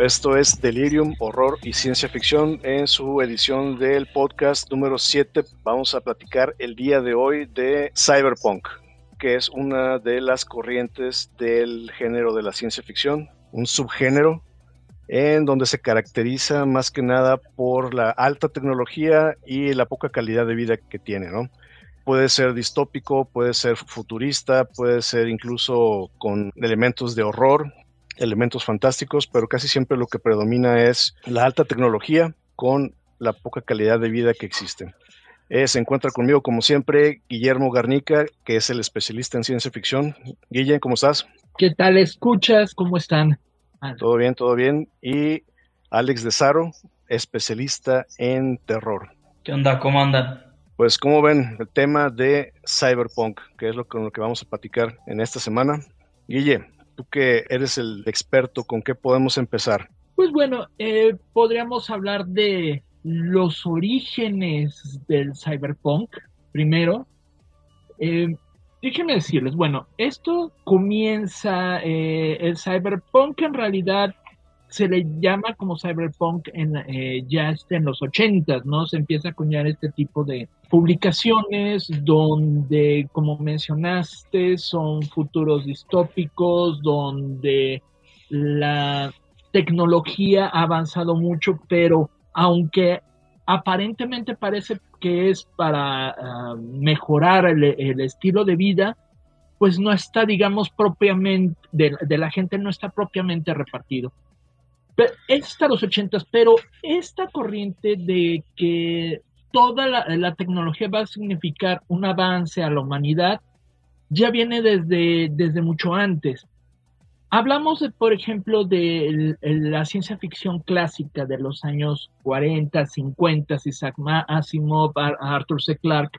Esto es Delirium, Horror y Ciencia Ficción en su edición del podcast número 7. Vamos a platicar el día de hoy de Cyberpunk, que es una de las corrientes del género de la ciencia ficción, un subgénero en donde se caracteriza más que nada por la alta tecnología y la poca calidad de vida que tiene. Puede ser distópico, puede ser futurista, puede ser incluso con elementos de horror, elementos fantásticos, pero casi siempre lo que predomina es la alta tecnología con la poca calidad de vida que existe. Eh, se encuentra conmigo, como siempre, Guillermo Garnica, que es el especialista en ciencia ficción. Guille, ¿cómo estás? ¿Qué tal escuchas? ¿Cómo están? Todo bien, todo bien. Y Alex de Saro, especialista en terror. ¿Qué onda? ¿Cómo andan? Pues, como ven, el tema de Cyberpunk, que es lo con lo que vamos a platicar en esta semana. Guille, tú que eres el experto, ¿con qué podemos empezar? Pues bueno, eh, podríamos hablar de los orígenes del cyberpunk primero. Eh, déjenme decirles, bueno, esto comienza, eh, el cyberpunk en realidad se le llama como cyberpunk en, eh, ya en los ochentas, ¿no? Se empieza a acuñar este tipo de publicaciones donde, como mencionaste, son futuros distópicos, donde la tecnología ha avanzado mucho, pero aunque aparentemente parece que es para ah, mejorar el, estilo de vida, pues no está, digamos, propiamente, de la gente no está propiamente repartido. Es hasta los ochentas, pero esta corriente de que toda la, tecnología va a significar un avance a la humanidad ya viene desde, desde mucho antes. Hablamos, de, por ejemplo, de la ciencia ficción clásica de los años 40, 50, Isaac Asimov, Arthur C. Clarke,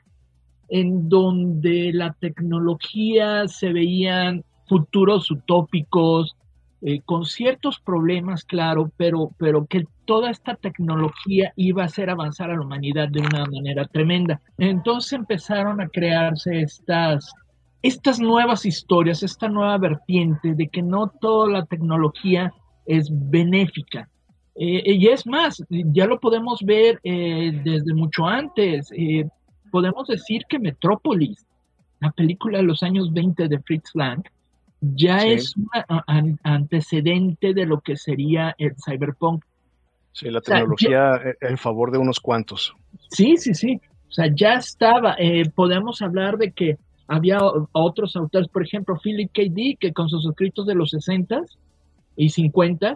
en donde la tecnología se veían futuros utópicos, eh, con ciertos problemas, claro, pero, pero que toda esta tecnología iba a hacer avanzar a la humanidad de una manera tremenda. Entonces empezaron a crearse estas, estas nuevas historias, esta nueva vertiente de que no toda la tecnología es benéfica. Eh, y es más, ya lo podemos ver eh, desde mucho antes. podemos decir que Metrópolis, la película de los años 20 de Fritz Lang, ya es un antecedente de lo que sería el cyberpunk. Sí, la tecnología en favor de unos cuantos. Sí, sí, sí. O sea, ya estaba. Eh, podemos hablar de que había otros autores, por ejemplo, Philip K. Dick, que con sus escritos de los 60 y 50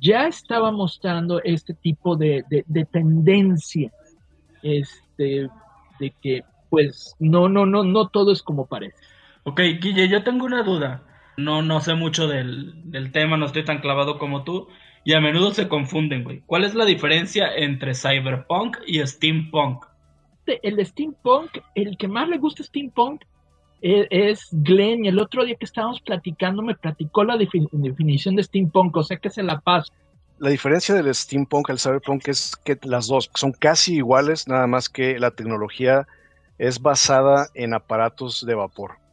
ya estaba mostrando este tipo de, de tendencia. Este, de que, pues, no, no, no, no todo es como parece. Ok, Guille, yo tengo una duda. No, no sé mucho del, tema, no estoy tan clavado como tú. Y a menudo se confunden, güey. ¿Cuál es la diferencia entre cyberpunk y steampunk? El steampunk, el que más le gusta steampunk e, es Glenn. Y el otro día que estábamos platicando me platicó la definición de steampunk, o sea que se la paso. La diferencia del steampunk al cyberpunk es que las dos son casi iguales, nada más que la tecnología es basada en aparatos de vapor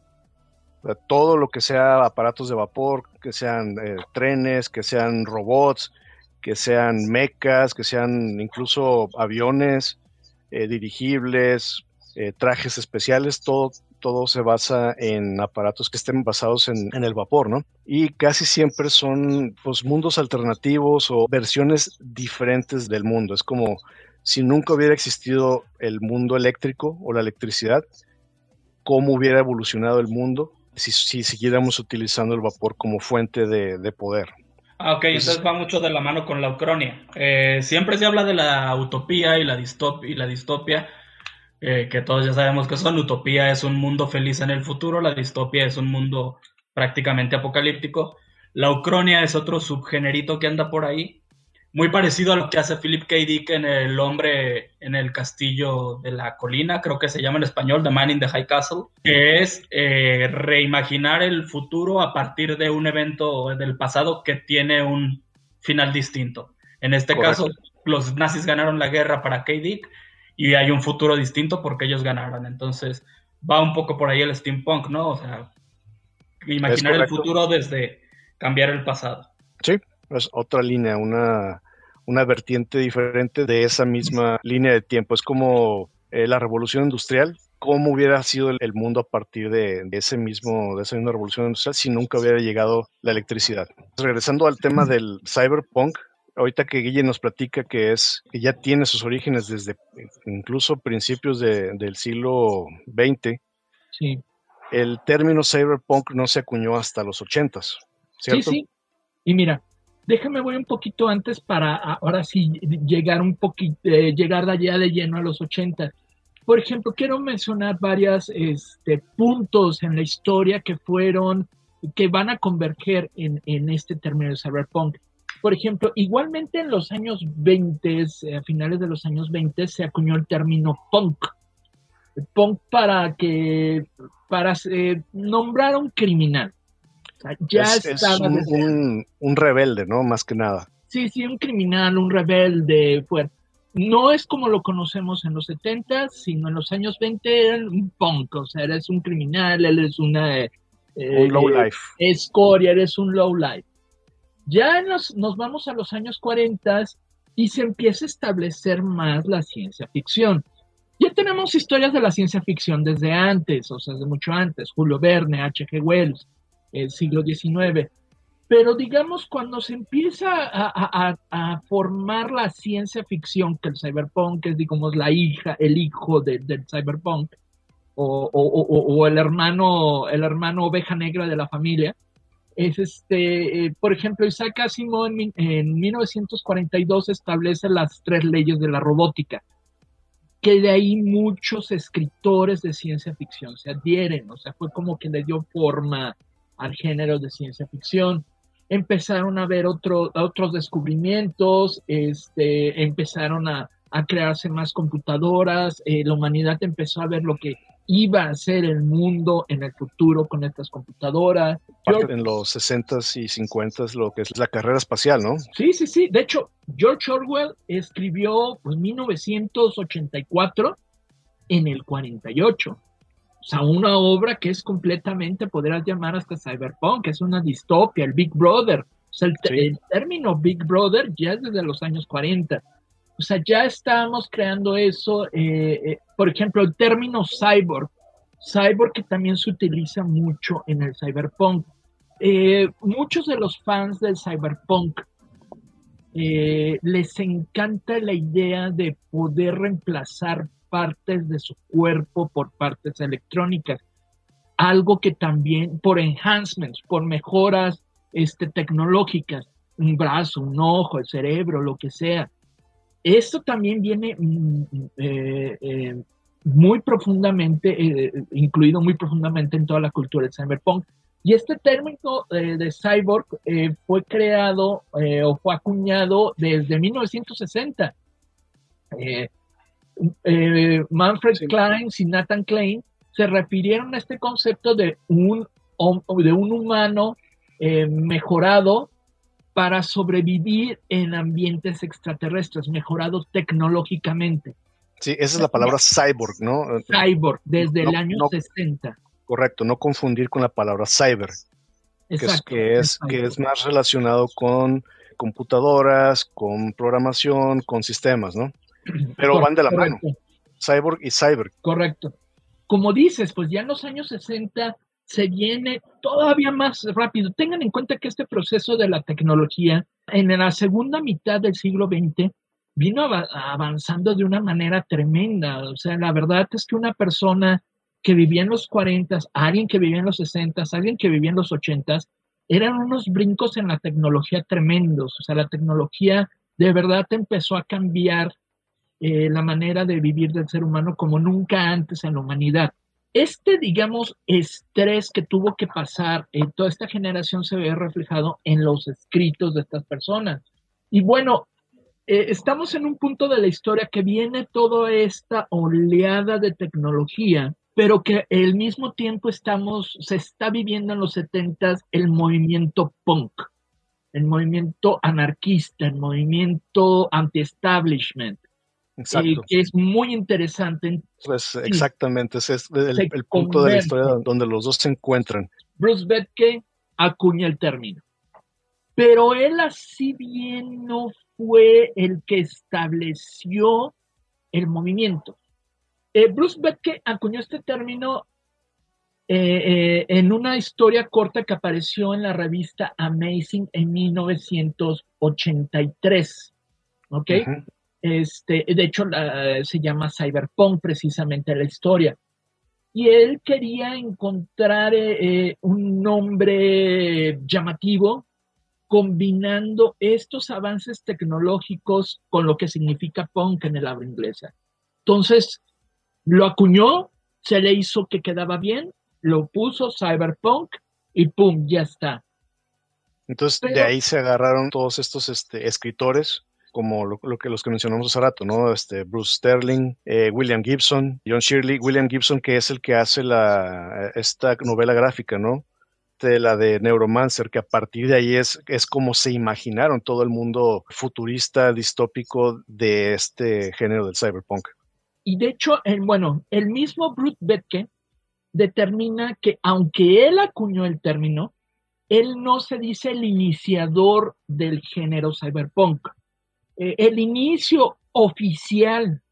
todo lo que sea aparatos de vapor, que sean eh, trenes, que sean robots, que sean mecas, que sean incluso aviones, eh, dirigibles, eh, trajes especiales, todo, todo se basa en aparatos que estén basados en, en, el vapor, ¿no? Y casi siempre son pues, mundos alternativos o versiones diferentes del mundo. Es como si nunca hubiera existido el mundo eléctrico o la electricidad, cómo hubiera evolucionado el mundo si, siguiéramos utilizando el vapor como fuente de, poder. Ah, ok, entonces va mucho de la mano con la Ucronia. Eh, siempre se habla de la utopía y la, distopia, y la distopia, eh, que todos ya sabemos que son. Utopía es un mundo feliz en el futuro, la distopia es un mundo prácticamente apocalíptico. La Ucronia es otro subgenerito que anda por ahí, muy parecido a lo que hace Philip K. Dick en El hombre en el castillo de la colina, creo que se llama en español The Man in the High Castle, que es eh, reimaginar el futuro a partir de un evento del pasado que tiene un final distinto. En este caso, los nazis ganaron la guerra para K. Dick y hay un futuro distinto porque ellos ganaron. Entonces, va un poco por ahí el steampunk, ¿no? O sea, imaginar el futuro desde cambiar el pasado. Sí, Es otra línea, una, una vertiente diferente de esa misma línea de tiempo. Es como eh, la revolución industrial, cómo hubiera sido el, mundo a partir de, ese mismo, de esa misma revolución industrial si nunca hubiera llegado la electricidad. Regresando al tema del cyberpunk, ahorita que Guille nos platica que es que ya tiene sus orígenes desde incluso principios del siglo XX. Sí. El término cyberpunk no se acuñó hasta los ochentas, ¿cierto? Sí, sí. Y mira, déjame voy un poquito antes para ahora sí llegar un poquito, eh, llegar de allá de lleno a los ochentas. Por ejemplo, quiero mencionar varios este, puntos en la historia que fueron, que van a converger en, en este término de cyberpunk. Por ejemplo, igualmente en los años 20, eh, a finales de los años 20, se acuñó el término punk. punk para que, para eh, nombrar a un criminal. Ya estaba un, un, rebelde, ¿no? Más que nada. Sí, sí, un criminal, un rebelde, fuerte no es como lo conocemos en los 70, sino en los años 20 era un punk, o sea, eres un criminal, eres una... Eh, un low eh, life. Escoria, eres un low life. Ya nos, nos vamos a los años 40 y se empieza a establecer más la ciencia ficción. Ya tenemos historias de la ciencia ficción desde antes, o sea, desde mucho antes, Julio Verne, H.G. Wells, el siglo XIX pero digamos, cuando se empieza a, formar la ciencia ficción, que el cyberpunk es, digamos, la hija, el hijo del cyberpunk, o, el hermano, el hermano oveja negra de la familia, es este, eh, por ejemplo, Isaac Asimov en, en 1942 establece las tres leyes de la robótica, que de ahí muchos escritores de ciencia ficción se adhieren, o sea, fue como que le dio forma al género de ciencia ficción empezaron a ver otro, otros descubrimientos, este, empezaron a, crearse más computadoras, eh, la humanidad empezó a ver lo que iba a ser el mundo en el futuro con estas computadoras. en los 60s y 50s lo que es la carrera espacial, ¿no? Sí, sí, sí. De hecho, George Orwell escribió en 1984 en el 48. O sea, una obra que es completamente, podrías llamar hasta cyberpunk, que es una distopia, el Big Brother. O sea, el, término Big Brother ya es desde los años 40. O sea, ya estamos creando eso. Eh, eh, por ejemplo, el término cyborg. Cyborg que también se utiliza mucho en el cyberpunk. Eh, muchos de los fans del cyberpunk les encanta la idea de poder reemplazar partes de su cuerpo por partes electrónicas. Algo que también por enhancements, por mejoras este, tecnológicas, un brazo, un ojo, el cerebro, lo que sea. Esto también viene mm, eh, eh, muy profundamente, eh, incluido muy profundamente en toda la cultura del cyberpunk. Y este término de cyborg fue creado o fue acuñado desde 1960. Eh, Manfred Klein y Nathan Klein se refirieron a este concepto de un, de un humano eh, mejorado para sobrevivir en ambientes extraterrestres, mejorado tecnológicamente. Sí, esa es la palabra cyborg, ¿no? Cyborg, desde el año 60. Correcto, no confundir con la palabra cyber, que, es, que es más relacionado con computadoras, con programación, con sistemas, ¿no? Pero van de la mano. Cyborg y Cyber. Correcto. Como dices, pues ya en los años 60 se viene todavía más rápido. Tengan en cuenta que este proceso de la tecnología en la segunda mitad del siglo XX vino avanzando de una manera tremenda. O sea, la verdad es que una persona que vivía en los 40, alguien que vivía en los 60, alguien que vivía en los 80, eran unos brincos en la tecnología tremendos. O sea, la tecnología de verdad empezó a cambiar eh, la manera de vivir del ser humano como nunca antes en la humanidad. Este, digamos, estrés que tuvo que pasar eh, toda esta generación se ve reflejado en los escritos de estas personas. Y bueno, eh, estamos en un punto de la historia que viene toda esta oleada de tecnología, pero que al mismo tiempo estamos, se está viviendo en los 70 el movimiento punk, el movimiento anarquista, el movimiento anti-establishment, Exacto. que es muy interesante. Pues exactamente, ese es el, punto de la historia donde los dos se encuentran. Bruce Betke acuña el término. pero él así bien no fue el que estableció el movimiento. Eh, Bruce Betke acuñó este término eh, eh, en una historia corta que apareció en la revista Amazing en 1983. ¿Ok? Este, de hecho, se llama Cyberpunk precisamente la historia. Y él quería encontrar un nombre llamativo combinando estos avances tecnológicos con lo que significa punk en el habla inglesa. Entonces, lo acuñó, se le hizo que quedaba bien, lo puso cyberpunk y pum, ya está. Entonces, de ahí se agarraron todos estos este, escritores, como lo, que los que mencionamos hace rato, ¿no? Este, Bruce Sterling, eh, William Gibson, John Shirley, William Gibson, que es el que hace la, esta novela gráfica, ¿no? de la de Neuromancer, que a partir de ahí es, es como se imaginaron todo el mundo futurista, distópico de este género del cyberpunk. Y de hecho, el, bueno, el mismo Brut Betke determina que aunque él acuñó el término, él no se dice el iniciador del género cyberpunk. Eh, el inicio oficial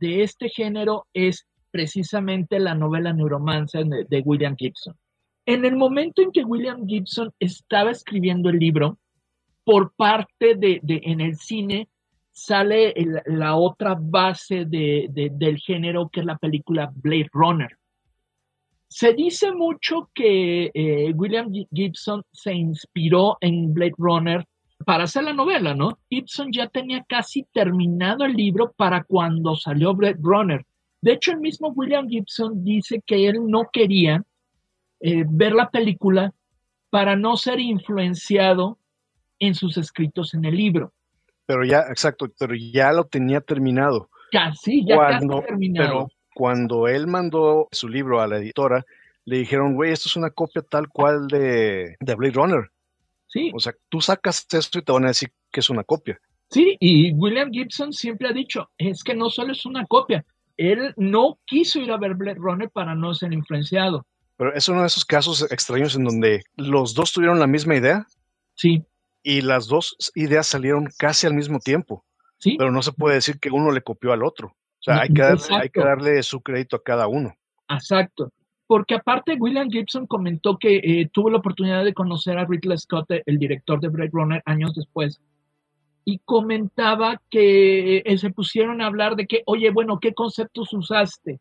de este género es precisamente la novela Neuromancer de William Gibson. En el momento en que William Gibson estaba escribiendo el libro, por parte de, en el cine sale la otra base del género que es la película Blade Runner. Se dice mucho que eh, William Gibson se inspiró en Blade Runner para hacer la novela, ¿no? Gibson ya tenía casi terminado el libro para cuando salió Blade Runner. De hecho, el mismo William Gibson dice que él no quería eh, ver la película para no ser influenciado en sus escritos en el libro. Pero ya, exacto, pero ya lo tenía terminado. Casi, ya cuando, terminado. Pero cuando él mandó su libro a la editora, le dijeron, güey, esto es una copia tal cual de, de Blade Runner. Sí. O sea, tú sacas esto y te van a decir que es una copia. Sí, y William Gibson siempre ha dicho, es que no solo es una copia, él no quiso ir a ver Blade Runner para no ser influenciado. Pero es uno de esos casos extraños en donde los dos tuvieron la misma idea. Sí. Y las dos ideas salieron casi al mismo tiempo. Sí. Pero no se puede decir que uno le copió al otro. O sea, hay, que hay que darle su crédito a cada uno. Exacto. Porque aparte William Gibson comentó que eh, tuvo la oportunidad de conocer a Ridley Scott, el director de Blade Runner, años después, y comentaba que eh, se pusieron a hablar de que, oye, bueno, ¿qué conceptos usaste?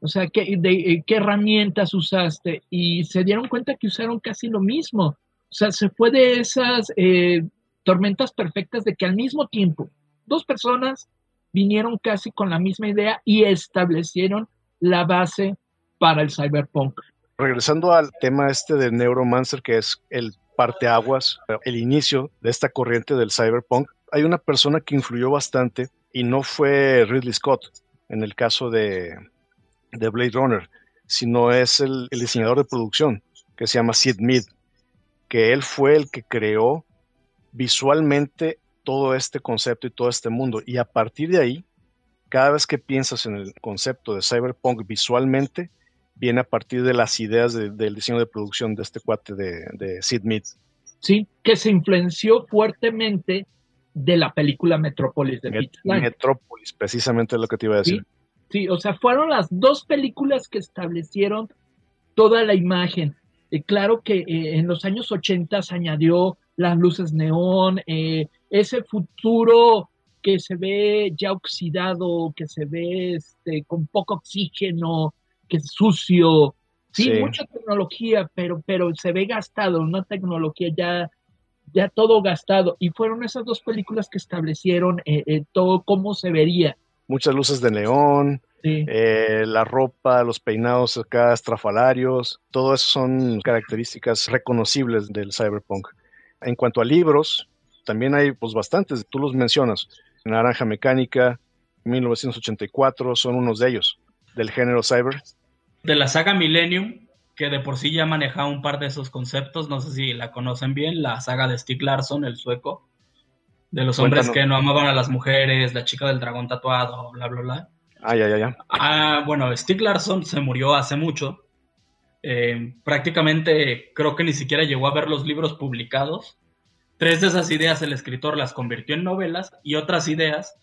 O sea, ¿qué, de, ¿qué herramientas usaste? Y se dieron cuenta que usaron casi lo mismo. O sea, se fue de esas eh, tormentas perfectas de que al mismo tiempo dos personas vinieron casi con la misma idea y establecieron la base para el cyberpunk. Regresando al tema este de Neuromancer, que es el parteaguas, el inicio de esta corriente del cyberpunk, hay una persona que influyó bastante y no fue Ridley Scott. En el caso de, de Blade Runner, sino es el, diseñador de producción que se llama Sid Mead, que él fue el que creó visualmente todo este concepto y todo este mundo. Y a partir de ahí, cada vez que piensas en el concepto de cyberpunk visualmente, viene a partir de las ideas del diseño de producción de este cuate de, Sid Mead. Sí, que se influenció fuertemente de la película Metrópolis de Met Metrópolis, precisamente lo que te iba a decir. Sí, o sea, fueron las dos películas que establecieron toda la imagen. Eh, claro que eh, en los años 80 se añadió las luces neón, eh, ese futuro que se ve ya oxidado, que se ve este, con poco oxígeno, que es sucio. Sí, mucha tecnología, pero, pero se ve gastado, una tecnología ya, ya todo gastado. Y fueron esas dos películas que establecieron todo cómo se vería muchas luces de neón, eh, la ropa, los peinados acá estrafalarios, todo eso son características reconocibles del cyberpunk. En cuanto a libros, también hay pues bastantes, tú los mencionas, Naranja Mecánica, 1984, son unos de ellos, del género cyber. De la saga Millennium, que de por sí ya manejaba un par de esos conceptos, no sé si la conocen bien, la saga de Stieg Larsson, el sueco de los hombres que no amaban a las mujeres, la chica del dragón tatuado, bla, bla, bla. Ah, ya, ya, ya. Ah, bueno, Stieg Larsson se murió hace mucho. Eh, prácticamente creo que ni siquiera llegó a ver los libros publicados. Tres de esas ideas el escritor las convirtió en novelas y otras ideas,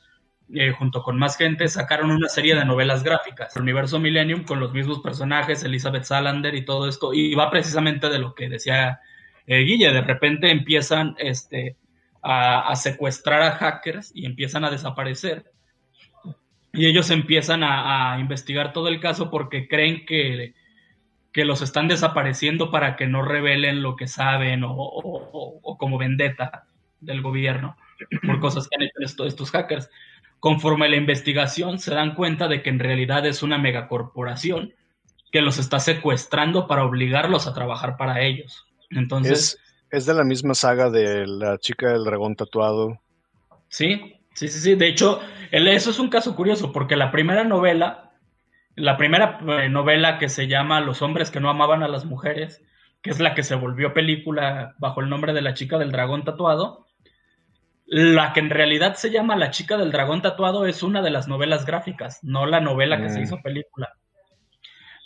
eh, junto con más gente, sacaron una serie de novelas gráficas. El universo Millennium con los mismos personajes, Elizabeth Salander y todo esto, y va precisamente de lo que decía eh, Guille, de repente empiezan este, a, secuestrar a hackers y empiezan a desaparecer. Y ellos empiezan a investigar todo el caso porque creen que que los están desapareciendo para que no revelen lo que saben o, como vendetta del gobierno por cosas que han hecho estos, hackers. Conforme la investigación se dan cuenta de que en realidad es una megacorporación que los está secuestrando para obligarlos a trabajar para ellos. Entonces... Es, de la misma saga de la chica del dragón tatuado. Sí, sí, sí, sí. De hecho, eso es un caso curioso porque la primera novela la primera eh, novela que se llama Los hombres que no amaban a las mujeres, que es la que se volvió película bajo el nombre de La chica del dragón tatuado. La que en realidad se llama La chica del dragón tatuado es una de las novelas gráficas, no la novela que se mm. hizo película.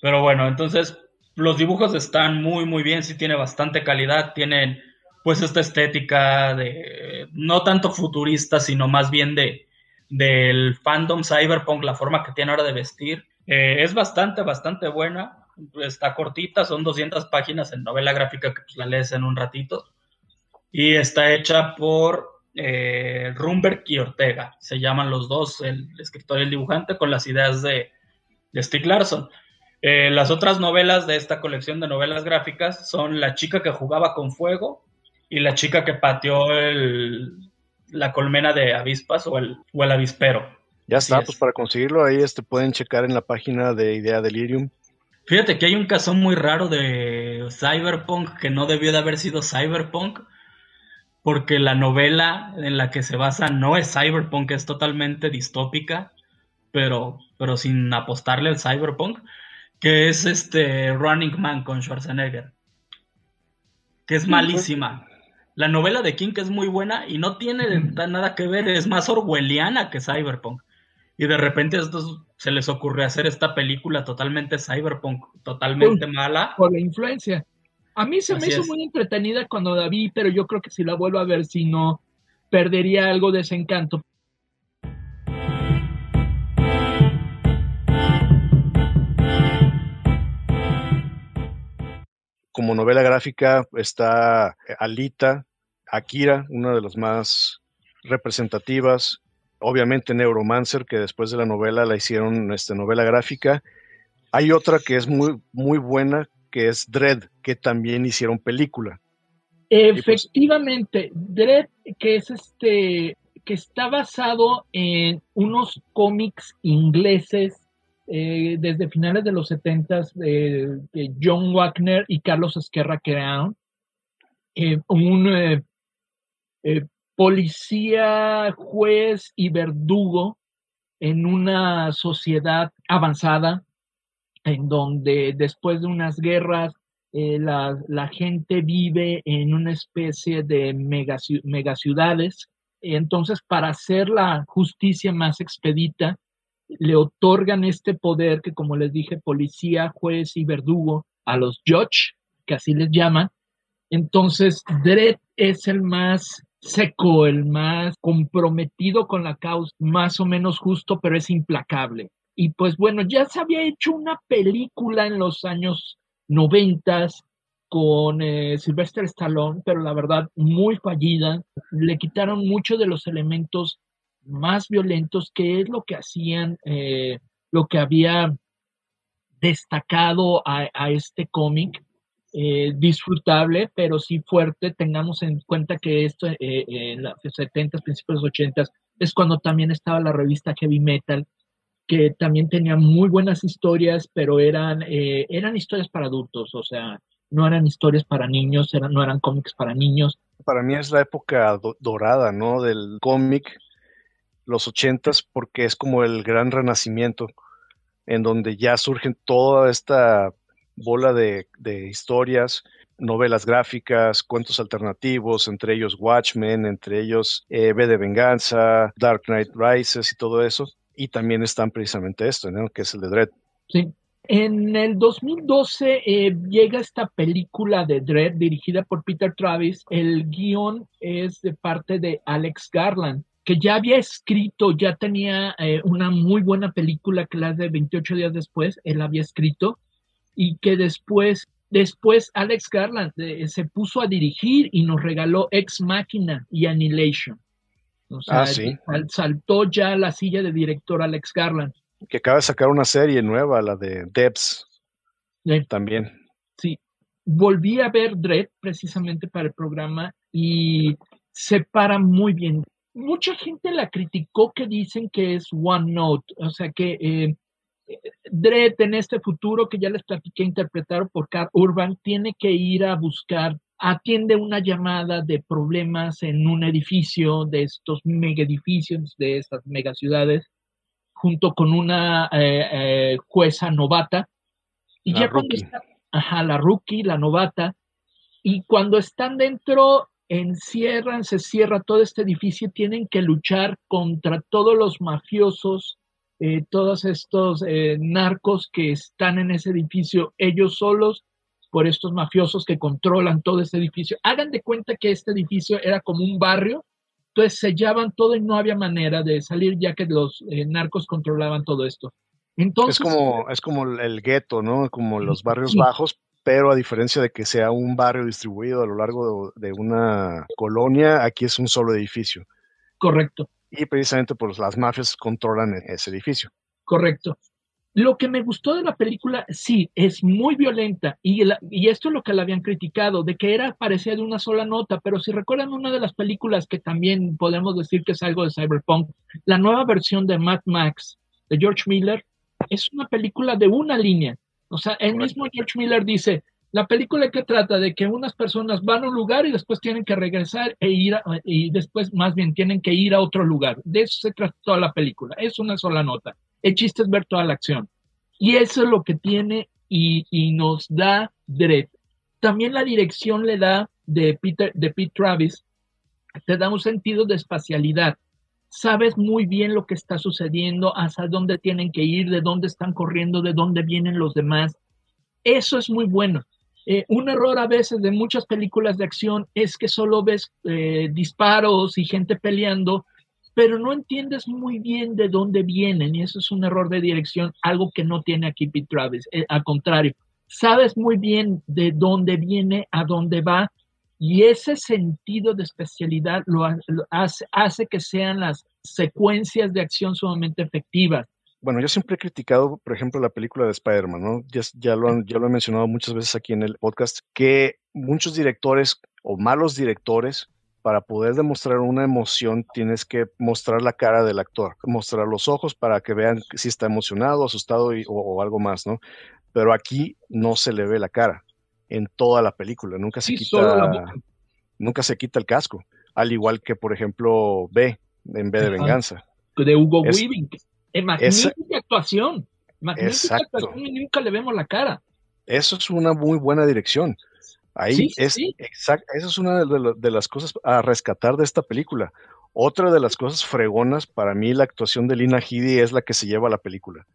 Pero bueno, entonces los dibujos están muy muy bien, sí tiene bastante calidad, tienen pues esta estética de no tanto futurista, sino más bien de del fandom cyberpunk, la forma que tiene ahora de vestir. Eh, es bastante, bastante buena. Está cortita, son 200 páginas en novela gráfica que pues, la lees en un ratito. Y está hecha por eh, Rumberg y Ortega. Se llaman los dos, el escritor y el dibujante, con las ideas de, de Stieg Larsson. Eh, las otras novelas de esta colección de novelas gráficas son La chica que jugaba con fuego y La chica que pateó el, la colmena de avispas o el, o el avispero. Ya está, pues para conseguirlo ahí este, pueden checar en la página de Idea Delirium. Fíjate que hay un caso muy raro de Cyberpunk que no debió de haber sido Cyberpunk, porque la novela en la que se basa no es Cyberpunk, es totalmente distópica, pero, pero sin apostarle al Cyberpunk, que es este Running Man con Schwarzenegger, que es malísima. La novela de King es muy buena y no tiene nada que ver, es más orwelliana que Cyberpunk y de repente a estos se les ocurre hacer esta película totalmente cyberpunk, totalmente mala. Por la influencia. A mí se me hizo muy entretenida cuando la vi, pero yo creo que si la vuelvo a ver, si no, perdería algo de ese encanto. Como novela gráfica está Alita, Akira, una de las más representativas, obviamente Neuromancer, que después de la novela la hicieron este, novela gráfica. Hay otra que es muy, muy buena, que es Dread, que también hicieron película. Pues Efectivamente, Dread, que es este, que está basado en unos cómics ingleses eh, desde finales de los 70 de John Wagner y Carlos Esquerra crearon. Eh, un eh, policía, juez y verdugo en una sociedad avanzada en donde después de unas guerras eh, la, gente vive en una especie de megaciudades. Entonces, para hacer la justicia más expedita, le otorgan este poder que, como les dije, policía, juez y verdugo a los judge, que así les llaman. Entonces, Dredd es el más seco, el más comprometido con la causa, más o menos justo, pero es implacable. Y pues bueno, ya se había hecho una película en los años noventas con eh, Sylvester Stallone, pero la verdad muy fallida. Le quitaron muchos de los elementos más violentos, que es lo que hacían, eh, lo que había destacado a este cómic. Eh, disfrutable, pero sí fuerte. Tengamos en cuenta que esto eh, en los 70, principios de los 80 es cuando también estaba la revista Heavy Metal, que también tenía muy buenas historias, pero eran, eh, eran historias para adultos, o sea, no eran historias para niños, eran, no eran cómics para niños. Para mí es la época dorada, ¿no? Del cómic, los 80 porque es como el gran renacimiento, en donde ya surgen toda esta bola de, historias, novelas gráficas, cuentos alternativos, entre ellos Watchmen, entre ellos eh, de Venganza, Dark Knight Rises y todo eso. Y también están precisamente esto, que es el de Dread. Sí. En el 2012 eh, llega esta película de Dread dirigida por Peter Travis. El guion es de parte de Alex Garland, que ya había escrito, ya tenía eh, una muy buena película que la de 28 días después, él había escrito, y que después, después Alex Garland eh, se puso a dirigir y nos regaló Ex Machina y Annihilation. O sea, ah, saltó ya la silla de director Alex Garland. Que acaba de sacar una serie nueva, la de Debs. También. Sí. Volví a ver Dread precisamente para el programa y se para muy bien. Mucha gente la criticó que dicen que es One Note, o sea que eh, Dredd en este futuro que ya les platiqué interpretar por Carl Urban tiene que ir a buscar atiende una llamada de problemas en un edificio de estos mega edificios, de estas megaciudades, junto con una eh, eh, jueza novata. Y ya cuando está, ajá, la rookie, la novata, y cuando están dentro, encierran, se cierra todo este edificio, tienen que luchar contra todos los mafiosos, eh, todos estos narcos que están en ese edificio, ellos solos, por estos mafiosos que controlan todo este edificio. Hagan de cuenta que este edificio era como un barrio, entonces sellaban todo y no había manera de salir ya que los eh, narcos controlaban todo esto. Entonces, es como, es como el gueto, ¿no? Como los barrios bajos, pero a diferencia de que sea un barrio distribuido a lo largo de, de una colonia, aquí es un solo edificio. Correcto. Y precisamente por las mafias controlan ese edificio. Correcto. Lo que me gustó de la película, sí, es muy violenta y, y esto es lo que la habían criticado, de que era parecía de una sola nota, pero si recuerdan una de las películas que también podemos decir que es algo de cyberpunk, la nueva versión de Mad Max de George Miller es una película de una línea. O sea, el mismo George Miller dice, la película que trata de que unas personas van a un lugar y después tienen que regresar e ir y después más bien tienen que ir a otro lugar. De eso se trata toda la película. Es una sola nota. El chiste es ver toda la acción. Y eso es lo que tiene y, nos da Dredd. También la dirección le da de Peter, de Pete Travis, te da un sentido de espacialidad. Sabes muy bien lo que está sucediendo, hasta dónde tienen que ir, de dónde están corriendo, de dónde vienen los demás. Eso es muy bueno. Eh, un error a veces de muchas películas de acción es que solo ves eh, disparos y gente peleando, pero no entiendes muy bien de dónde vienen y eso es un error de dirección, algo que no tiene aquí Pete Travis. Eh, al contrario, sabes muy bien de dónde viene, a dónde va y ese sentido de especialidad lo, hace, hace que sean las secuencias de acción sumamente efectivas bueno, yo siempre he criticado, por ejemplo, la película de Spider-Man, ¿no? Ya, lo ya lo he mencionado muchas veces aquí en el podcast, que muchos directores o malos directores para poder demostrar una emoción tienes que mostrar la cara del actor, mostrar los ojos para que vean si está emocionado, asustado o, algo más, ¿no? Pero aquí no se le ve la cara en toda la película, nunca se quita nunca se quita el casco, al igual que por ejemplo B en B de venganza. De Hugo Weaving. magnífica actuación. Magnífica actuación y nunca le vemos la cara. Eso es una muy buena dirección. Ahí es exacto, esa es una de, las cosas a rescatar de esta película. Otra de las cosas fregonas para mí la actuación de Lina Headey es la que se lleva a la película.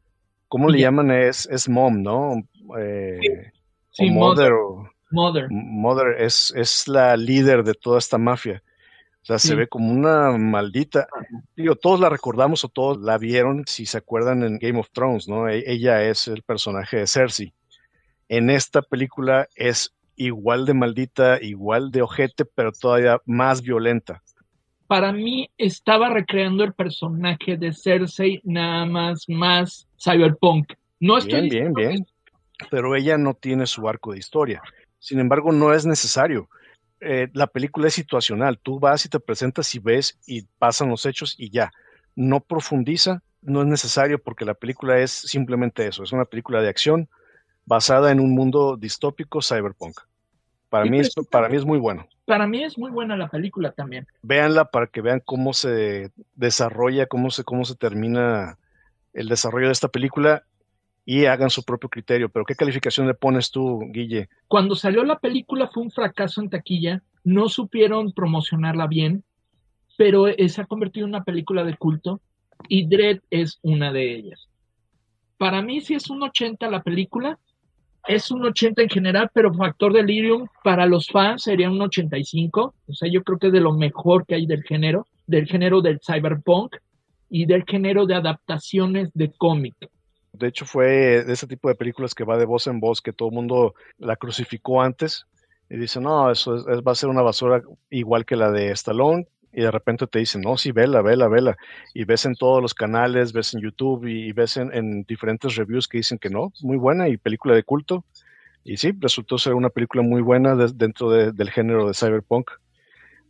¿Cómo le llaman? Es, es mom, ¿no? Eh, sí, mother. Mother. Mother es, es la líder de toda esta mafia. O sea, se ve como una maldita. Digo, todos la recordamos o todos la vieron, si se acuerdan en Game of Thrones, ¿no? E, ella es el personaje de Cersei. En esta película es igual de maldita, igual de ojete, pero todavía más violenta. Para mí estaba recreando el personaje de Cersei, nada más, más cyberpunk. No estoy bien, bien, bien. Pero ella no tiene su arco de historia. Sin embargo, no es necesario. Eh, la película es situacional. Tú vas y te presentas y ves y pasan los hechos y ya. No profundiza, no es necesario porque la película es simplemente eso. Es una película de acción basada en un mundo distópico cyberpunk. Para mí, es, para mí es muy bueno. Para mí es muy buena la película también. Véanla para que vean cómo se desarrolla, cómo se, cómo se termina el desarrollo de esta película y hagan su propio criterio. Pero ¿qué calificación le pones tú, Guille? Cuando salió la película fue un fracaso en taquilla, no supieron promocionarla bien, pero se ha convertido en una película de culto y Dredd es una de ellas. para mí sí es un 80 la película, es un 80 en general, pero Factor Delirium para los fans sería un 85. O sea, yo creo que es de lo mejor que hay del género, del género del cyberpunk y del género de adaptaciones de cómic. De hecho, fue de ese tipo de películas que va de voz en voz, que todo el mundo la crucificó antes y dice, no, eso va a ser una basura igual que la de Stallone. Y de repente te dicen, no, sí, vela, vela, vela. Y ves en todos los canales, ves en YouTube y, ves en, diferentes reviews que dicen que no, muy buena y película de culto. Y sí, resultó ser una película muy buena dentro del género de cyberpunk.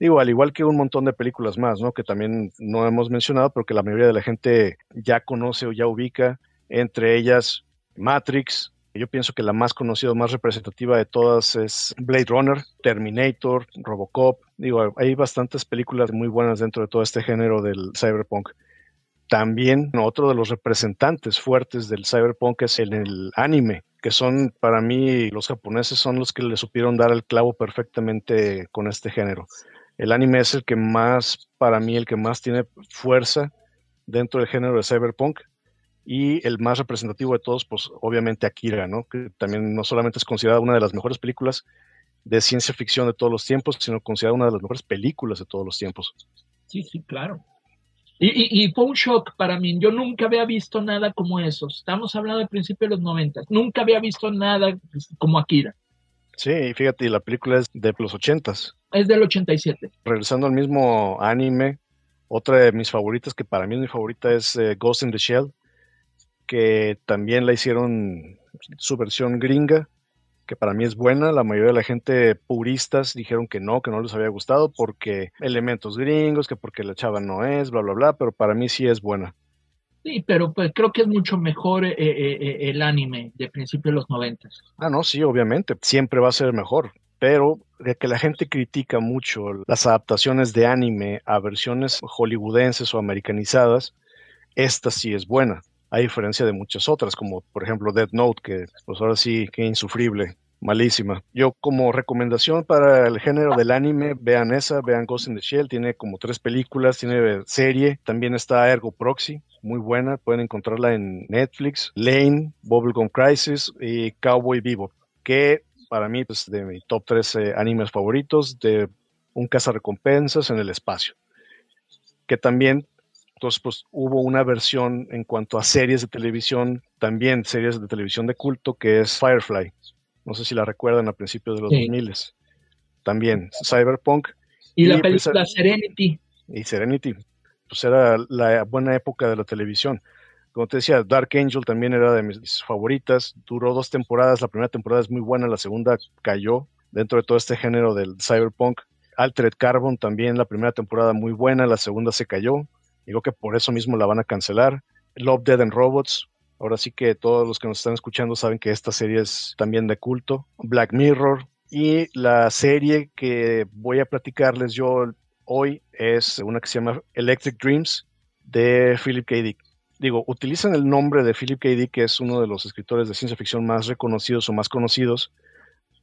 Digo, al igual que un montón de películas más, ¿no? Que también no hemos mencionado, porque la mayoría de la gente ya conoce o ya ubica, entre ellas Matrix. Yo pienso que la más conocida, más representativa de todas es Blade Runner, Terminator, Robocop. Digo, hay bastantes películas muy buenas dentro de todo este género del cyberpunk. También otro de los representantes fuertes del cyberpunk es en el anime, que son para mí los japoneses son los que le supieron dar el clavo perfectamente con este género el anime es el que más, para mí, el que más tiene fuerza dentro del género de cyberpunk y el más representativo de todos, pues obviamente Akira, ¿no? Que también no solamente es considerada una de las mejores películas de ciencia ficción de todos los tiempos, sino considerada una de las mejores películas de todos los tiempos. Sí, sí, claro. Y, fue un shock para mí. Yo nunca había visto nada como eso. Estamos hablando del principio de los 90. Nunca había visto nada como Akira. Sí, fíjate, la película es de los ochentas. Es del 87. Regresando al mismo anime, otra de mis favoritas, que para mí es mi favorita, es eh, Ghost in the Shell, que también la hicieron su versión gringa, que para mí es buena. La mayoría de la gente puristas dijeron que no, que no les había gustado porque elementos gringos, que porque la chava no es, bla, bla, bla, pero para mí sí es buena. Sí, pero pues creo que es mucho mejor eh, eh, eh, el anime de principios de los noventas. Ah, no, sí, obviamente, siempre va a ser mejor. Pero de que la gente critica mucho las adaptaciones de anime a versiones hollywoodenses o americanizadas, esta sí es buena, a diferencia de muchas otras, como por ejemplo Dead Note, que pues ahora sí, que insufrible malísima. Yo como recomendación para el género del anime, vean esa, vean Ghost in the Shell, tiene como tres películas, tiene serie, también está Ergo Proxy, muy buena, pueden encontrarla en Netflix, Lane, Bubblegum Crisis y Cowboy Vivo, que para mí es pues, de mi top 3 eh, animes favoritos de un cazarrecompensas en el espacio. Que también, entonces, pues hubo una versión en cuanto a series de televisión, también series de televisión de culto, que es Firefly. No sé si la recuerdan a principios de los 2000. También, Cyberpunk. Y, la película Serenity. Y Serenity. Pues era la buena época de la televisión. Como te decía, Dark Angel también era de mis favoritas. Duró dos temporadas. La primera temporada es muy buena, la segunda cayó dentro de todo este género del cyberpunk. Altered Carbon también, la primera temporada muy buena, la segunda se cayó. Digo que por eso mismo la van a cancelar. Love, Dead and Robots, Ahora sí que todos los que nos están escuchando saben que esta serie es también de culto. Black Mirror. Y la serie que voy a platicarles yo hoy es una que se llama Electric Dreams de Philip K. Dick. Digo, utilizan el nombre de Philip K. Dick, que es uno de los escritores de ciencia ficción más reconocidos o más conocidos,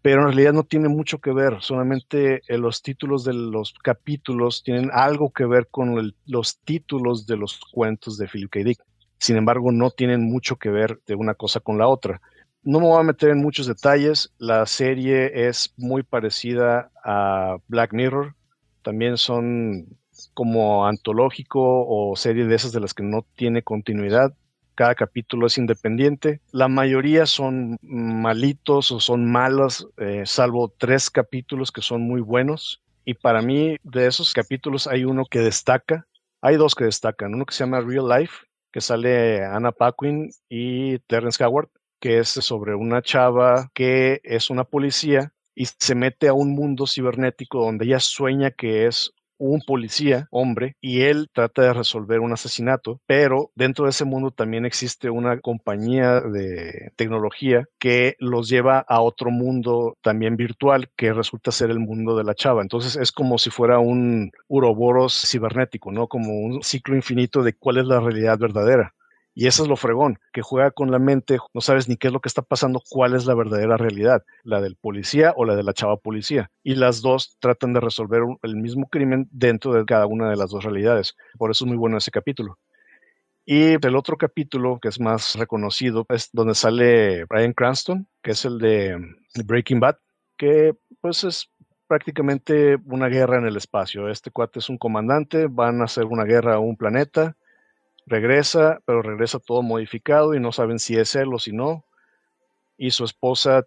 pero en realidad no tiene mucho que ver, solamente eh, los títulos de los capítulos tienen algo que ver con los títulos de los cuentos de Philip K. Dick sin embargo no tienen mucho que ver de una cosa con la otra. No me voy a meter en muchos detalles, la serie es muy parecida a Black Mirror, también son como antológico o serie de esas de las que no tiene continuidad. Cada capítulo es independiente. La mayoría son malitos o son malos, eh, salvo tres capítulos que son muy buenos. Y para mí, de esos capítulos hay uno que destaca. Hay dos que destacan. Uno que se llama Real Life, que sale Anna Paquin y Terrence Howard, que es sobre una chava que es una policía y se mete a un mundo cibernético donde ella sueña que es un policía, hombre, y él trata de resolver un asesinato, pero dentro de ese mundo también existe una compañía de tecnología que los lleva a otro mundo también virtual, que resulta ser el mundo de la chava. Entonces es como si fuera un uroboros cibernético, ¿no? Como un ciclo infinito de cuál es la realidad verdadera. Y eso es lo fregón, que juega con la mente, no sabes ni qué es lo que está pasando, cuál es la verdadera realidad, la del policía o la de la chava policía. Y las dos tratan de resolver el mismo crimen dentro de cada una de las dos realidades. Por eso es muy bueno ese capítulo. Y el otro capítulo que es más reconocido es donde sale Brian Cranston, que es el de Breaking Bad, que pues es prácticamente una guerra en el espacio. Este cuate es un comandante, van a hacer una guerra a un planeta, regresa, pero regresa todo modificado y no saben si es él o si no. Y su esposa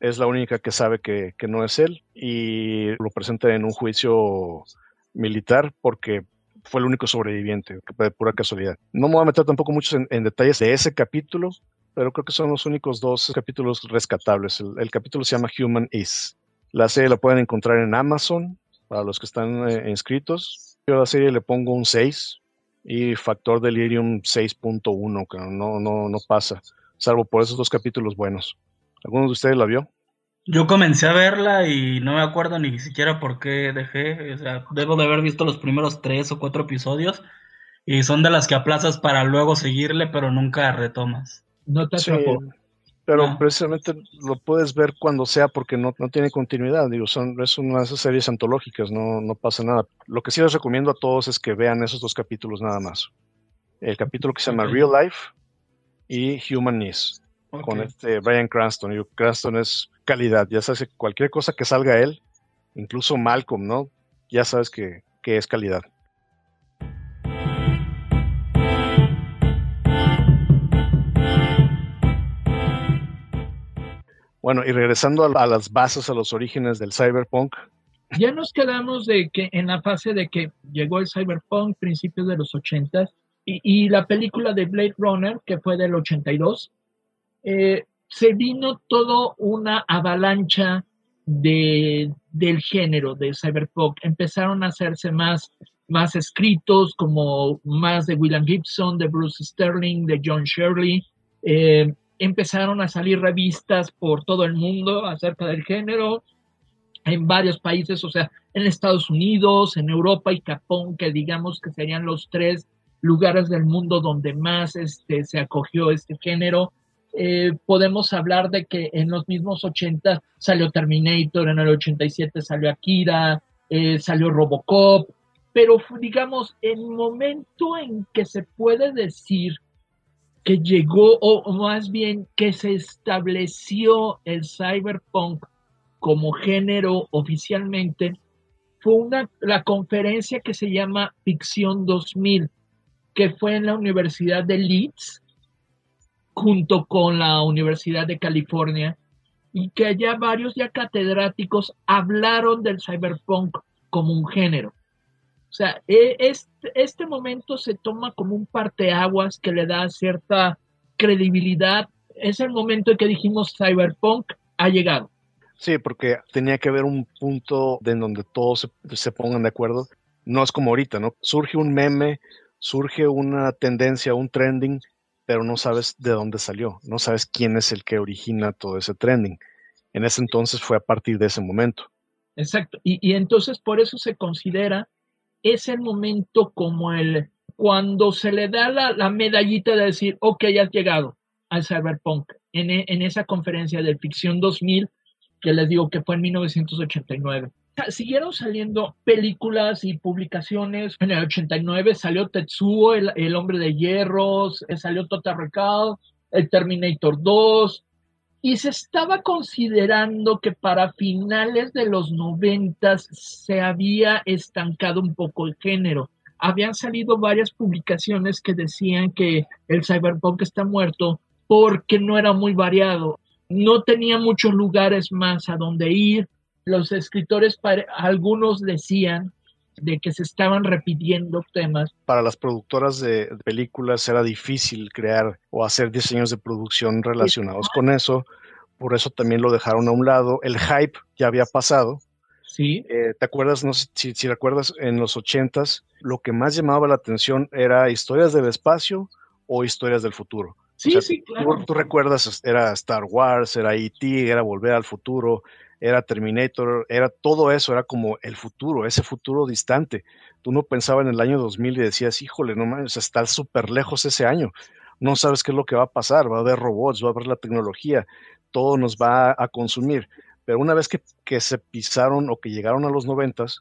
es la única que sabe que, no es él y lo presenta en un juicio militar porque fue el único sobreviviente, de pura casualidad. No me voy a meter tampoco mucho en, detalles de ese capítulo, pero creo que son los únicos dos capítulos rescatables. El, capítulo se llama Human Is. La serie la pueden encontrar en Amazon para los que están eh, inscritos. Yo a la serie le pongo un 6 y factor delirium 6.1, que no, no, no pasa, salvo por esos dos capítulos buenos. ¿Alguno de ustedes la vio? Yo comencé a verla y no me acuerdo ni siquiera por qué dejé. O sea, debo de haber visto los primeros tres o cuatro episodios y son de las que aplazas para luego seguirle, pero nunca retomas. No te atrapó. Pero precisamente lo puedes ver cuando sea porque no, no tiene continuidad. Digo, son, es una de esas series antológicas, no, no pasa nada. Lo que sí les recomiendo a todos es que vean esos dos capítulos nada más. El capítulo que se llama Real Life y Human Needs con este Brian Cranston. Y Cranston es calidad, ya sabes que cualquier cosa que salga él, incluso Malcolm, ¿no? Ya sabes que, que es calidad. Bueno, y regresando a, las bases, a los orígenes del cyberpunk. Ya nos quedamos de que en la fase de que llegó el cyberpunk, principios de los 80 y, la película de Blade Runner, que fue del 82, eh, se vino todo una avalancha de, del género de cyberpunk. Empezaron a hacerse más, más escritos, como más de William Gibson, de Bruce Sterling, de John Shirley. Eh, empezaron a salir revistas por todo el mundo acerca del género, en varios países, o sea, en Estados Unidos, en Europa y Japón, que digamos que serían los tres lugares del mundo donde más este, se acogió este género. Eh, podemos hablar de que en los mismos 80 salió Terminator, en el 87 salió Akira, eh, salió Robocop, pero digamos, el momento en que se puede decir que llegó, o, más bien que se estableció el cyberpunk como género oficialmente, fue una, la conferencia que se llama Ficción 2000, que fue en la Universidad de Leeds, junto con la Universidad de California, y que allá varios ya catedráticos hablaron del cyberpunk como un género. O sea, e, este, este momento se toma como un parteaguas que le da cierta credibilidad. Es el momento en que dijimos Cyberpunk ha llegado. Sí, porque tenía que haber un punto de en donde todos se, pongan de acuerdo. No es como ahorita, ¿no? Surge un meme, surge una tendencia, un trending, pero no sabes de dónde salió, no sabes quién es el que origina todo ese trending. En ese entonces fue a partir de ese momento. Exacto, y, y entonces por eso se considera es el momento como el, cuando se le da la, medallita de decir, ok, has llegado al cyberpunk, en, e, en esa conferencia de Ficción 2000, que les digo que fue en 1989. Siguieron saliendo películas y publicaciones. En el 89 salió Tetsuo, el, el hombre de hierros, eh, salió Total Recall, el Terminator 2, y se estaba considerando que para finales de los noventas se había estancado un poco el género. Habían salido varias publicaciones que decían que el cyberpunk está muerto porque no era muy variado, no tenía muchos lugares más a donde ir. Los escritores, algunos decían de que se estaban repitiendo temas. Para las productoras de películas era difícil crear o hacer diseños de producción relacionados con eso, por eso también lo dejaron a un lado. El hype ya había pasado. Sí. Eh, ¿Te acuerdas? No sé si, si recuerdas, en los ochentas, lo que más llamaba la atención era historias del espacio o historias del futuro. Sí, sí, claro. Tú, tú, recuerdas, era Star Wars, era E.T., era Volver al Futuro, era Terminator, era todo eso, era como el futuro, ese futuro distante. Tú no pensabas en el año 2000 y decías, híjole, no mames, está súper lejos ese año. No sabes qué es lo que va a pasar, va a haber robots, va a haber la tecnología, todo nos va a consumir. Pero una vez que, se pisaron o que llegaron a los noventas,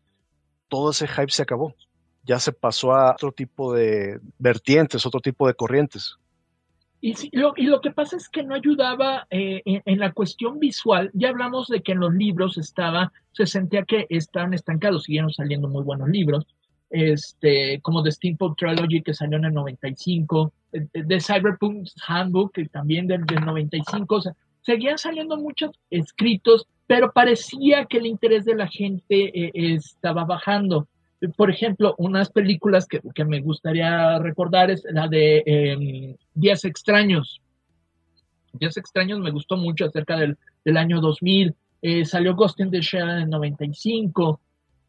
todo ese hype se acabó. ya se pasó a otro tipo de vertientes, otro tipo de corrientes. Y, lo, y lo que pasa es que no ayudaba eh, en, la cuestión visual. Ya hablamos de que en los libros estaba, se sentía que estaban estancados, siguieron saliendo muy buenos libros, este, como The Steampunk Trilogy que salió en el 95, de Cyberpunk Handbook también del, del 95, o sea, seguían saliendo muchos escritos, pero parecía que el interés de la gente eh, estaba bajando por ejemplo, unas películas que, me gustaría recordar es la de eh, Días Extraños. Días Extraños me gustó mucho acerca del, año 2000. Eh, salió Ghost in the Shell en el 95.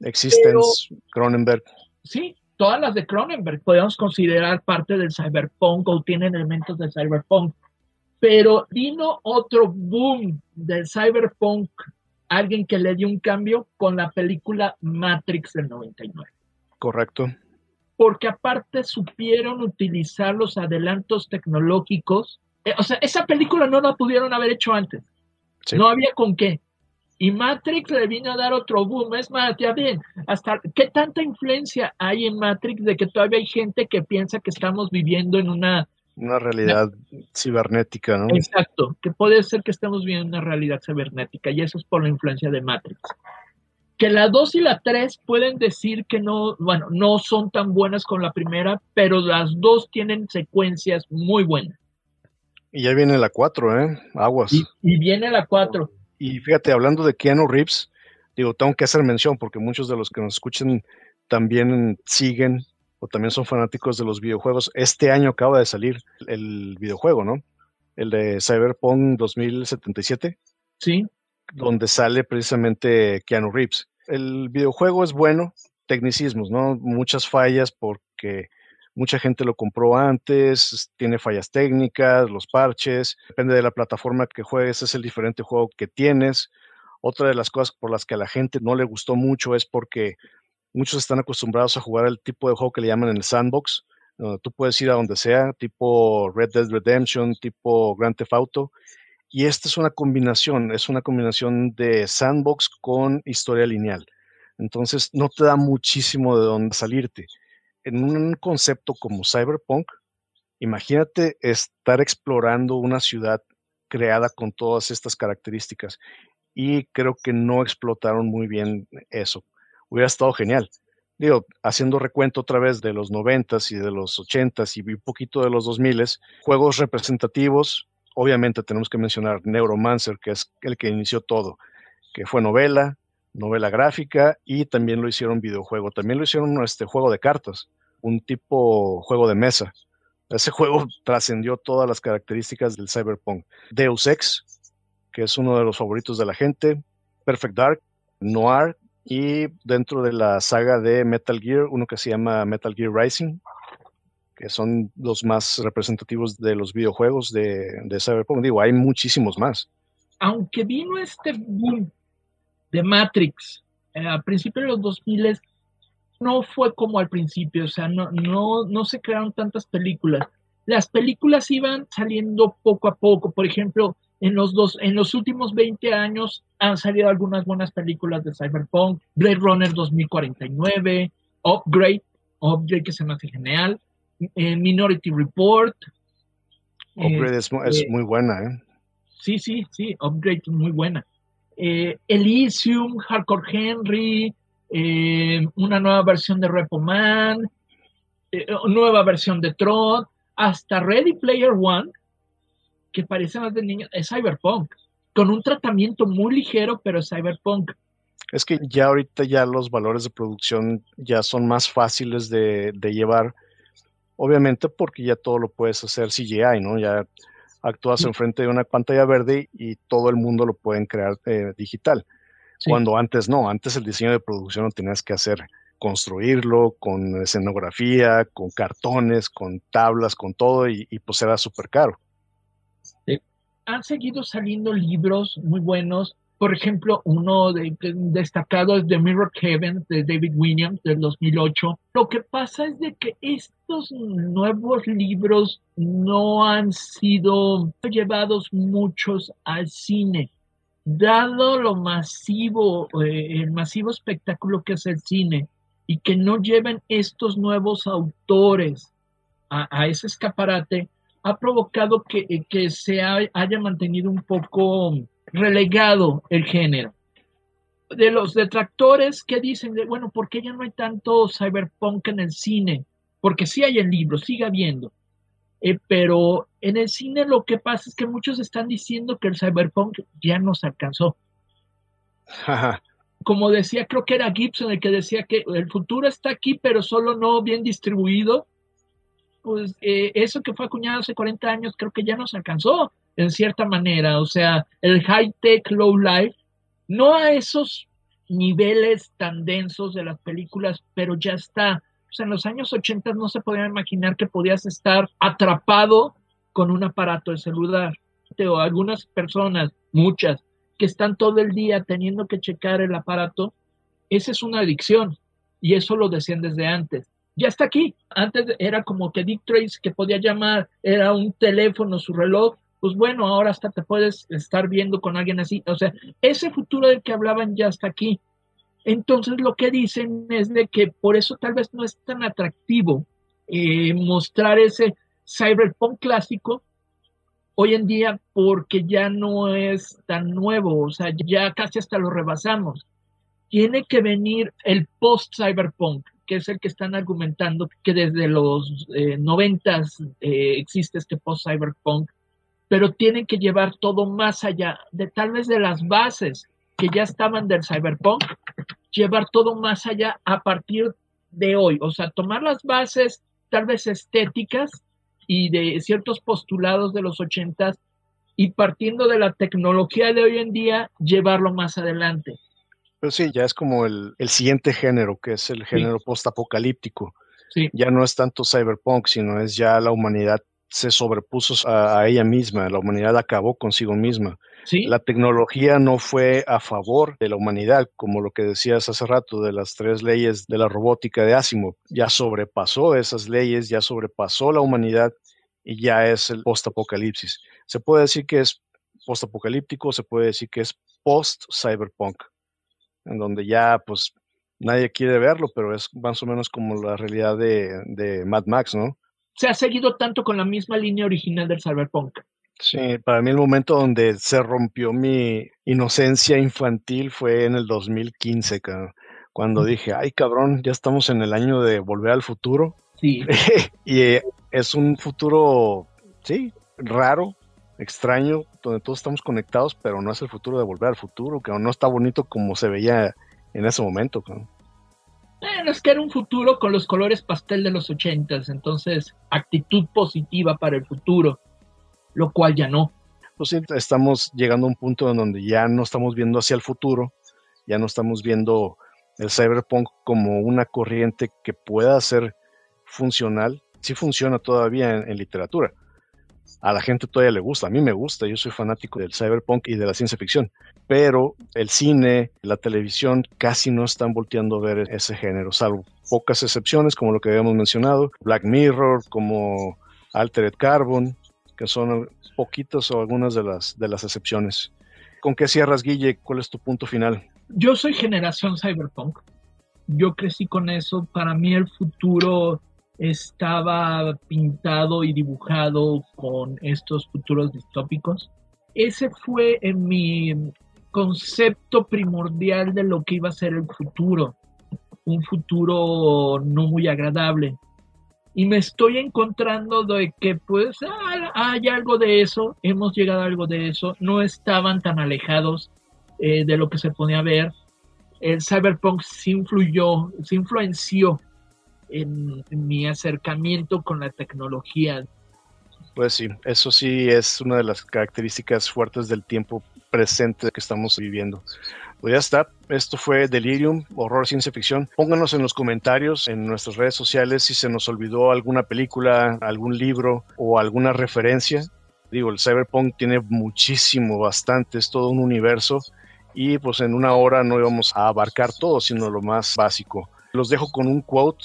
Existence, Cronenberg. Sí, todas las de Cronenberg podemos considerar parte del cyberpunk o tienen elementos del cyberpunk. Pero vino otro boom del cyberpunk alguien que le dio un cambio con la película Matrix del 99. Correcto. Porque aparte supieron utilizar los adelantos tecnológicos. Eh, o sea, esa película no la pudieron haber hecho antes. No había con qué. Y Matrix le vino a dar otro boom. Es más, ya bien, hasta qué tanta influencia hay en Matrix de que todavía hay gente que piensa que estamos viviendo en una una realidad cibernética, ¿no? Exacto, que puede ser que estemos viendo una realidad cibernética y eso es por la influencia de Matrix. Que la 2 y la 3 pueden decir que no, bueno, no son tan buenas con la primera, pero las dos tienen secuencias muy buenas. Y ya viene la 4, ¿eh? Aguas. Y, y viene la 4. Y fíjate, hablando de Keanu Reeves, digo, tengo que hacer mención porque muchos de los que nos escuchen también siguen también son fanáticos de los videojuegos, este año acaba de salir el videojuego, ¿no? El de Cyberpunk 2077. Sí. Donde sale precisamente Keanu Reeves. El videojuego es bueno, tecnicismos, ¿no? Muchas fallas porque mucha gente lo compró antes, tiene fallas técnicas, los parches, depende de la plataforma que juegues, es el diferente juego que tienes. Otra de las cosas por las que a la gente no le gustó mucho es porque muchos están acostumbrados a jugar el tipo de juego que le llaman el sandbox, tú puedes ir a donde sea, tipo Red Dead Redemption, tipo Grand Theft Auto. Y esta es una combinación, es una combinación de sandbox con historia lineal. Entonces no te da muchísimo de dónde salirte. En un concepto como Cyberpunk, imagínate estar explorando una ciudad creada con todas estas características. Y creo que no explotaron muy bien eso hubiera estado genial. Digo, haciendo recuento otra vez de los noventas y de los ochentas y un poquito de los dos miles, juegos representativos, obviamente tenemos que mencionar Neuromancer, que es el que inició todo, que fue novela, novela gráfica y también lo hicieron videojuego. También lo hicieron este juego de cartas, un tipo juego de mesa. Ese juego trascendió todas las características del cyberpunk. Deus Ex, que es uno de los favoritos de la gente. Perfect Dark, Noir, y dentro de la saga de Metal Gear, uno que se llama Metal Gear Rising, que son los más representativos de los videojuegos de, Cyberpunk. Digo, hay muchísimos más. Aunque vino este boom de Matrix eh, a principios de los 2000, no fue como al principio, o sea, no, no, no se crearon tantas películas. Las películas iban saliendo poco a poco. Por ejemplo, en los, dos, en los últimos 20 años han salido algunas buenas películas de Cyberpunk, Blade Runner 2049, Upgrade, Upgrade que se me hace genial, eh, Minority Report. Upgrade es, este, muy buena, ¿eh? Sí, sí, sí, Upgrade es muy buena. Eh, Elysium, Hardcore Henry, eh, una nueva versión de Repo Man, nueva versión de Tron, hasta Ready Player One, que parece más de niño, es cyberpunk, con un tratamiento muy ligero, pero es cyberpunk. Es que ya ahorita ya los valores de producción ya son más fáciles de, llevar, obviamente porque ya todo lo puedes hacer CGI, ¿no? Ya actúas enfrente de una pantalla verde y todo el mundo lo pueden crear eh, digital. Cuando antes no, antes el diseño de producción lo tenías que hacer, construirlo con escenografía, con cartones, con tablas, con todo, y, y pues era súper caro han seguido saliendo libros muy buenos. Por ejemplo, uno de, destacado es The Mirror Heaven de David Williams del 2008. Lo que pasa es de que estos nuevos libros no han sido llevados muchos al cine. Dado lo masivo, eh, el masivo espectáculo que es el cine, y que no lleven estos nuevos autores a, ese escaparate ha provocado que, que se haya mantenido un poco relegado el género. De los detractores que dicen, de, bueno, ¿por qué ya no hay tanto cyberpunk en el cine? Porque sí hay en libros, sigue habiendo. Eh, pero en el cine lo que pasa es que muchos están diciendo que el cyberpunk ya nos alcanzó. Como decía, creo que era Gibson el que decía que el futuro está aquí, pero solo no bien distribuido. Pues eh, eso que fue acuñado hace 40 años creo que ya nos alcanzó en cierta manera. O sea, el high-tech, low-life, no a esos niveles tan densos de las películas, pero ya está. O sea, en los años 80 no se podía imaginar que podías estar atrapado con un aparato de celular. O algunas personas, muchas, que están todo el día teniendo que checar el aparato, esa es una adicción. Y eso lo decían desde antes. Ya está aquí. Antes era como que Dick Trace que podía llamar, era un teléfono, su reloj. Pues bueno, ahora hasta te puedes estar viendo con alguien así. O sea, ese futuro del que hablaban ya está aquí. Entonces lo que dicen es de que por eso tal vez no es tan atractivo eh, mostrar ese cyberpunk clásico hoy en día porque ya no es tan nuevo, o sea, ya casi hasta lo rebasamos. Tiene que venir el post-cyberpunk, que es el que están argumentando que desde los eh, noventas eh, existe este post-cyberpunk, pero tienen que llevar todo más allá de tal vez de las bases que ya estaban del cyberpunk, llevar todo más allá a partir de hoy, o sea, tomar las bases tal vez estéticas y de ciertos postulados de los ochentas y partiendo de la tecnología de hoy en día, llevarlo más adelante. Pero sí, ya es como el, siguiente género, que es el género postapocalíptico. Sí. Ya no es tanto cyberpunk, sino es ya la humanidad se sobrepuso a, ella misma, la humanidad acabó consigo misma. La tecnología no fue a favor de la humanidad, como lo que decías hace rato de las tres leyes de la robótica de Asimov. Ya sobrepasó esas leyes, ya sobrepasó la humanidad y ya es el post-apocalipsis. Se puede decir que es post-apocalíptico, se puede decir que es post-cyberpunk, en donde ya pues nadie quiere verlo, pero es más o menos como la realidad de, de Mad Max, ¿no? se ha seguido tanto con la misma línea original del cyberpunk. Sí, para mí el momento donde se rompió mi inocencia infantil fue en el 2015, cuando dije, ay cabrón, ya estamos en el año de volver al futuro. Sí. y eh, es un futuro, sí, raro, extraño, donde todos estamos conectados, pero no es el futuro de volver al futuro, que no está bonito como se veía en ese momento. Cabrón. Bueno, es que era un futuro con los colores pastel de los ochentas, entonces actitud positiva para el futuro, lo cual ya no. Pues sí, estamos llegando a un punto en donde ya no estamos viendo hacia el futuro, ya no estamos viendo el cyberpunk como una corriente que pueda ser funcional, sí funciona todavía en literatura, a la gente todavía le gusta, a mí me gusta, yo soy fanático del cyberpunk y de la ciencia ficción, pero el cine, la televisión casi no están volteando a ver ese género, salvo pocas excepciones como lo que habíamos mencionado, Black Mirror, como Altered Carbon, que son poquitas o algunas de las, de las excepciones. ¿Con qué cierras, Guille? ¿Cuál es tu punto final? Yo soy generación cyberpunk. Yo crecí con eso. Para mí el futuro estaba pintado y dibujado con estos futuros distópicos. Ese fue en mi concepto primordial de lo que iba a ser el futuro, un futuro no muy agradable. Y me estoy encontrando de que pues ah, hay algo de eso, hemos llegado a algo de eso, no estaban tan alejados eh, de lo que se ponía a ver. El cyberpunk se influyó, se influenció en, mi acercamiento con la tecnología. Pues sí, eso sí es una de las características fuertes del tiempo presente que estamos viviendo. Pues ya está, esto fue Delirium, horror ciencia ficción. Pónganos en los comentarios en nuestras redes sociales si se nos olvidó alguna película, algún libro o alguna referencia. Digo, el cyberpunk tiene muchísimo, bastante, es todo un universo y pues en una hora no íbamos a abarcar todo, sino lo más básico. Los dejo con un quote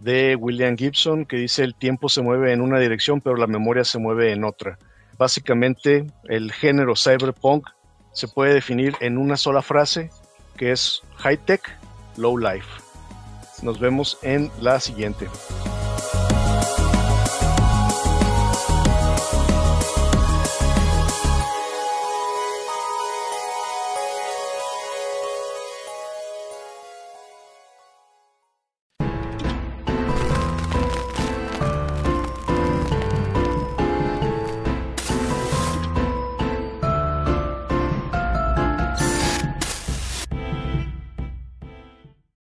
de William Gibson que dice el tiempo se mueve en una dirección pero la memoria se mueve en otra. Básicamente el género cyberpunk se puede definir en una sola frase que es high tech, low life. Nos vemos en la siguiente.